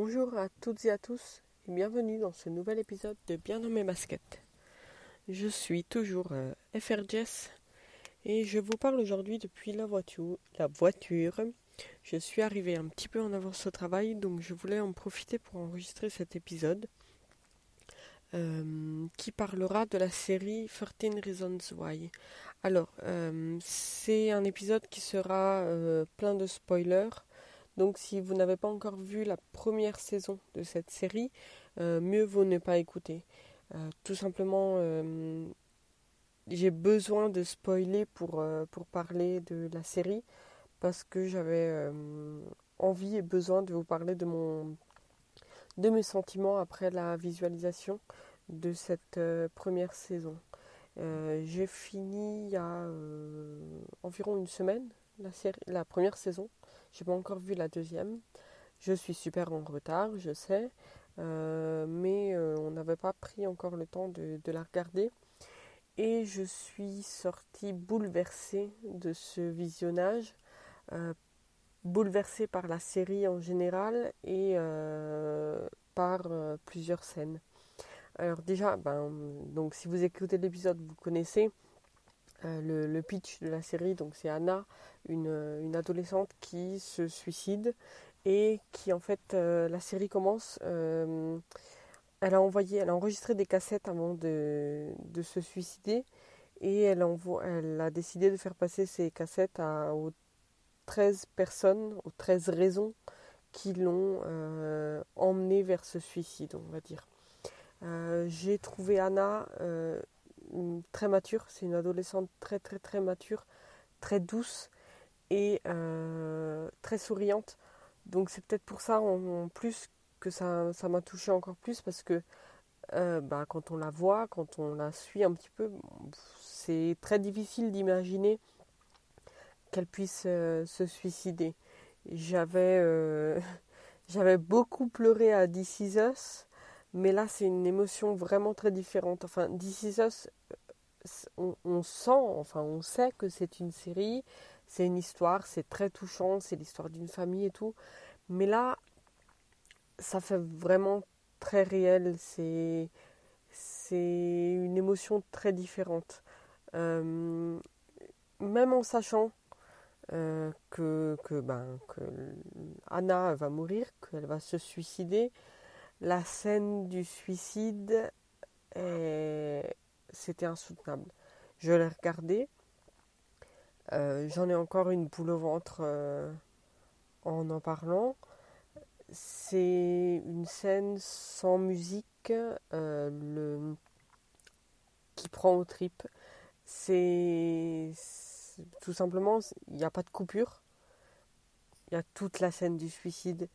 Bonjour à toutes et à tous et bienvenue dans ce nouvel épisode de Bien dans mes baskets. Je suis toujours euh, FRJS et je vous parle aujourd'hui depuis la voiture, la voiture. Je suis arrivé un petit peu en avance au travail donc je voulais en profiter pour enregistrer cet épisode euh, qui parlera de la série 13 Reasons Why. Alors, euh, c'est un épisode qui sera plein de spoilers donc si vous n'avez pas encore vu la première saison de cette série, euh, mieux vaut ne pas écouter. Euh, tout simplement, euh, j'ai besoin de spoiler pour, pour parler de la série parce que j'avais envie et besoin de vous parler de, mon, de mes sentiments après la visualisation de cette première saison. j'ai fini il y a environ une semaine la, série, la première saison. J'ai pas encore vu la deuxième. Je suis super en retard, je sais, euh, mais euh, on n'avait pas pris encore le temps de, la regarder. Et je suis sortie bouleversée de ce visionnage, euh, bouleversée par la série en général et par plusieurs scènes. Alors déjà, ben, donc si vous écoutez l'épisode, vous connaissez. Euh, le, pitch de la série, donc c'est Anna, une, adolescente qui se suicide et qui en fait euh, la série commence. Euh, elle a envoyé, elle a enregistré des cassettes avant de, se suicider et elle, elle a décidé de faire passer ces cassettes à, aux 13 personnes, aux 13 raisons qui l'ont emmenée vers ce suicide, on va dire. J'ai trouvé Anna très mature. C'est une adolescente très très très mature, très douce et euh, très souriante. Donc c'est peut-être pour ça en, plus que ça, ça m'a touché encore plus parce que euh, bah, quand on la voit, quand on la suit un petit peu, c'est très difficile d'imaginer qu'elle puisse euh, se suicider. J'avais j'avais beaucoup pleuré à This Is Us mais là, c'est une émotion vraiment très différente. Enfin, This Is Us, on, sent, enfin, on sait que c'est une série, c'est une histoire, c'est très touchant, c'est l'histoire d'une famille et tout. Mais là, ça fait vraiment très réel. C'est, c'est une émotion très différente. Euh, même en sachant euh, que, que, ben, que Anna va mourir, qu'elle va se suicider, la scène du suicide, c'était insoutenable. Je l'ai regardé. Euh, j'en ai encore une boule au ventre euh, en en parlant. C'est une scène sans musique euh, qui prend aux tripes. C'est tout simplement, il n'y a pas de coupure. Il y a toute la scène du suicide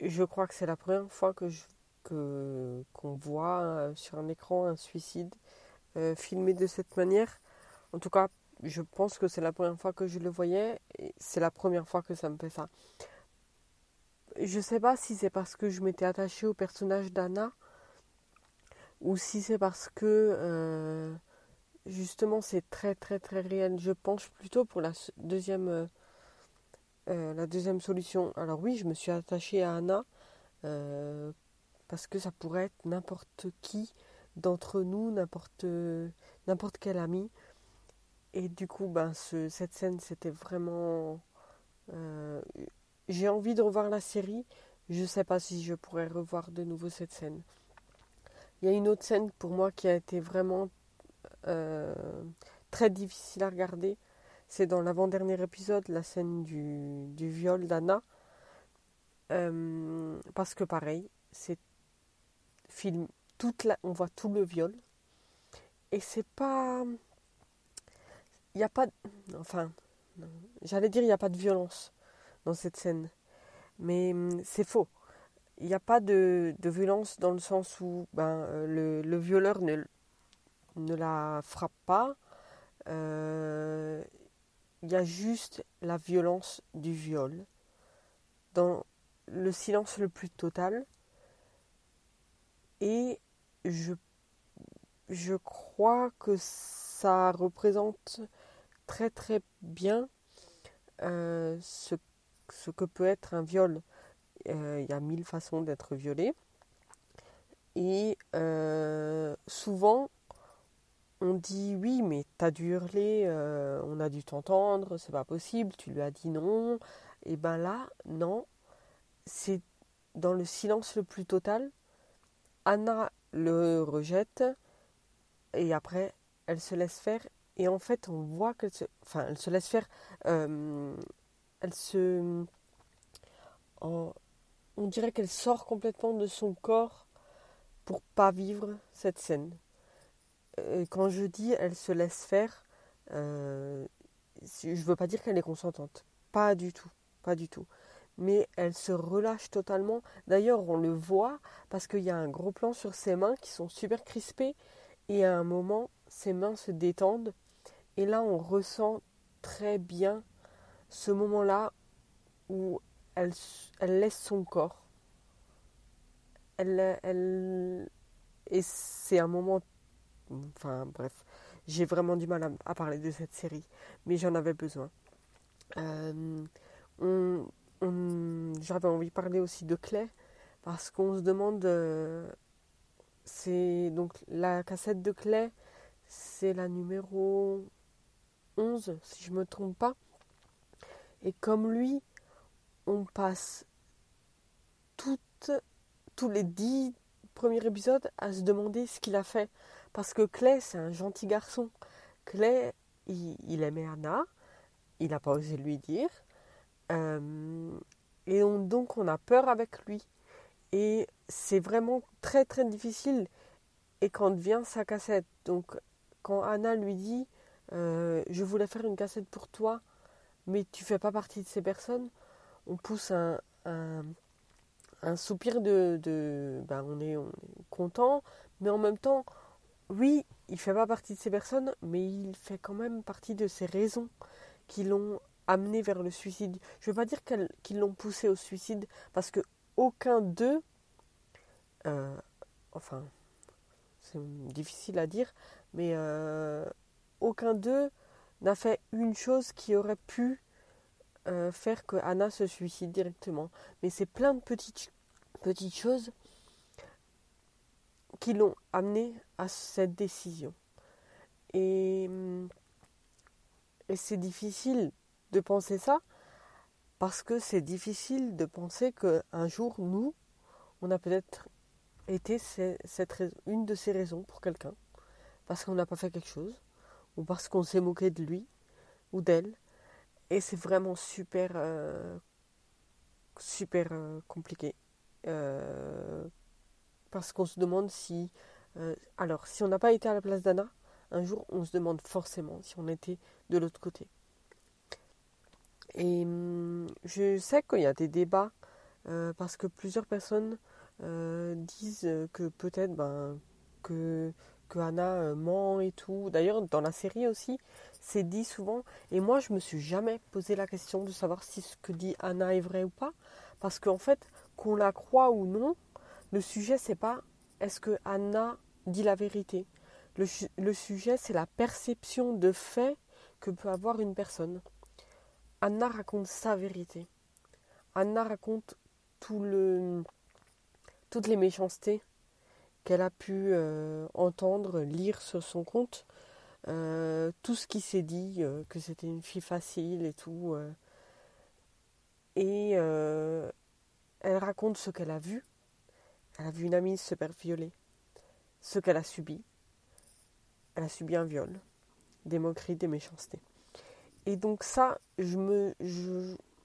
je crois que c'est la première fois que qu'on voit euh, sur un écran un suicide euh, filmé de cette manière. En tout cas, je pense que c'est la première fois que je le voyais et c'est la première fois que ça me fait ça. Je sais pas si c'est parce que je m'étais attachée au personnage d'Anna ou si c'est parce que euh, justement c'est très très très réel. Je penche plutôt pour la deuxième euh, la deuxième solution, alors oui, je me suis attachée à Anna euh, parce que ça pourrait être n'importe qui d'entre nous, n'importe quel ami. Et du coup, ben, cette scène, c'était vraiment... Euh, j'ai envie de revoir la série. Je ne sais pas si je pourrais revoir de nouveau cette scène. Il y a une autre scène pour moi qui a été vraiment très difficile à regarder. C'est dans l'avant-dernier épisode, la scène du, viol d'Anna. Euh, parce que pareil, c'est film toute la, on voit tout le viol. Et c'est pas il n'y a pas enfin j'allais dire il n'y a pas de violence dans cette scène. Mais hum, c'est faux. Il n'y a pas de, de, violence dans le sens où ben, euh, le, le violeur ne, ne la frappe pas. Euh, il y a juste la violence du viol, dans le silence le plus total. Et je, crois que ça représente très très bien euh, ce, que peut être un viol. euh, il y a mille façons d'être violée. Et euh, souvent, on dit oui, mais t'as dû hurler, euh, on a dû t'entendre, c'est pas possible, tu lui as dit non. Et ben là, non, c'est dans le silence le plus total. Anna le rejette et après elle se laisse faire et en fait on voit qu'elle se, enfin elle se laisse faire, elle se, on dirait qu'elle sort complètement de son corps pour pas vivre cette scène. Euh, quand je dis elle se laisse faire, euh, je veux pas dire qu'elle est consentante. Pas du tout. Pas du tout. Mais elle se relâche totalement. D'ailleurs, on le voit parce qu'il y a un gros plan sur ses mains qui sont super crispées. Et à un moment, ses mains se détendent. Et là, on ressent très bien ce moment-là où elle, elle laisse son corps elle, elle, et c'est un moment, enfin bref, j'ai vraiment du mal à, parler de cette série, mais j'en avais besoin. Euh, j'avais envie de parler aussi de Clay, parce qu'on se demande, euh, c'est donc la cassette de Clay, c'est la numéro 11, si je ne me trompe pas. Et comme lui, on passe tous les dix premiers épisodes à se demander ce qu'il a fait. Parce que Clay, c'est un gentil garçon. Clay, il, aimait Anna. Il n'a pas osé lui dire. Euh, et donc, on a peur avec lui. Et c'est vraiment très, très difficile. Et quand vient sa cassette, donc quand Anna lui dit euh, Je voulais faire une cassette pour toi, mais tu fais pas partie de ces personnes, on pousse un soupir de, ben on, est, content, mais en même temps, oui, il fait pas partie de ces personnes, mais il fait quand même partie de ces raisons qui l'ont amené vers le suicide. Je veux pas dire qu'ils l'ont poussé au suicide, parce que aucun d'eux, euh, enfin, c'est difficile à dire, mais euh, aucun d'eux n'a fait une chose qui aurait pu euh, faire que Anna se suicide directement. Mais c'est plein de petites, petites choses qui l'ont amené à cette décision. Et, et c'est difficile de penser ça parce que c'est difficile de penser qu'un jour, nous, on a peut-être été une de ces raisons pour quelqu'un. Parce qu'on n'a pas fait quelque chose, ou parce qu'on s'est moqué de lui ou d'elle, et c'est vraiment super, euh, super euh, compliqué. Euh, parce qu'on se demande si... alors, si on n'a pas été à la place d'Anna, un jour, on se demande forcément si on était de l'autre côté. Et hum, je sais qu'il y a des débats, parce que plusieurs personnes disent que peut-être ben, que Anna euh, ment et tout. D'ailleurs, dans la série aussi, c'est dit souvent. Et moi, je me suis jamais posé la question de savoir si ce que dit Anna est vrai ou pas. Parce qu'en fait, qu'on la croit ou non, le sujet, c'est pas est-ce que Anna dit la vérité. Le, sujet, c'est la perception de fait que peut avoir une personne. Anna raconte sa vérité. Anna raconte toutes les méchancetés qu'elle a pu euh, entendre, lire sur son compte, euh, tout ce qui s'est dit, euh, que c'était une fille facile et tout. et elle raconte ce qu'elle a vu. Elle a vu une amie se faire violer. Ce qu'elle a subi. Elle a subi un viol, des moqueries, des méchancetés. Et donc ça, je me,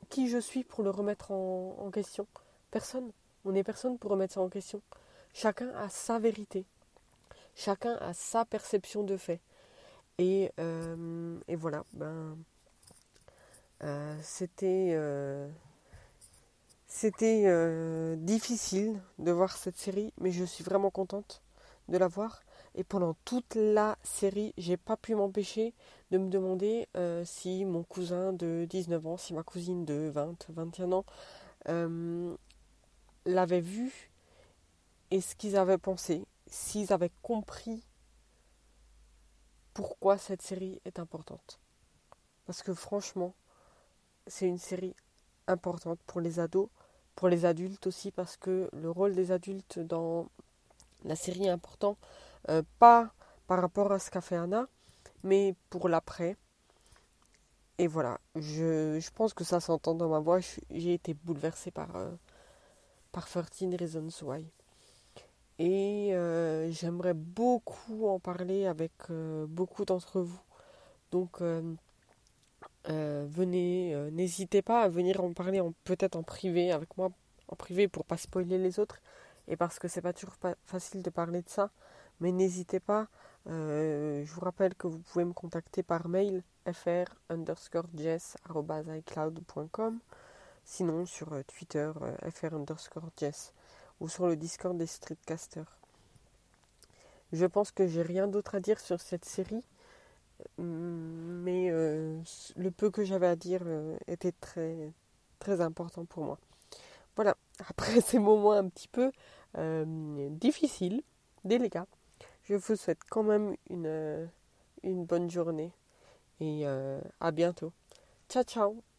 qui je suis pour le remettre en, question? Personne. On n'est personne pour remettre ça en question. Chacun a sa vérité. Chacun a sa perception de fait. Et, euh, voilà, ben, euh, c'était euh, c'était difficile de voir cette série, mais je suis vraiment contente de la voir. Et pendant toute la série, j'ai pas pu m'empêcher de me demander si mon cousin de 19 ans, si ma cousine de 20, 21 ans l'avait vu et ce qu'ils avaient pensé, s'ils avaient compris pourquoi cette série est importante. Parce que franchement, c'est une série importante pour les ados, pour les adultes aussi parce que le rôle des adultes dans la série est important, euh, pas par rapport à ce qu'a fait Anna, mais pour l'après. Et voilà, je, je, pense que ça s'entend dans ma voix, j'ai été bouleversée par, euh, par 13 Reasons Why. Et euh, j'aimerais beaucoup en parler avec beaucoup d'entre vous. Donc venez, n'hésitez pas à venir en parler peut-être en privé avec moi, en privé pour pas spoiler les autres et parce que c'est pas toujours facile de parler de ça. Mais n'hésitez pas. Euh, je vous rappelle que vous pouvez me contacter par mail fr underscore jess.icloud.com sinon sur euh, Twitter euh, fr underscore jess ou sur le Discord des Streetcasters. Je pense que j'ai rien d'autre à dire sur cette série, mais le peu que j'avais à dire était très, très important pour moi. Voilà, après ces moments un petit peu euh, difficiles, délicats, je vous souhaite quand même une, une bonne journée et euh, à bientôt. Ciao ciao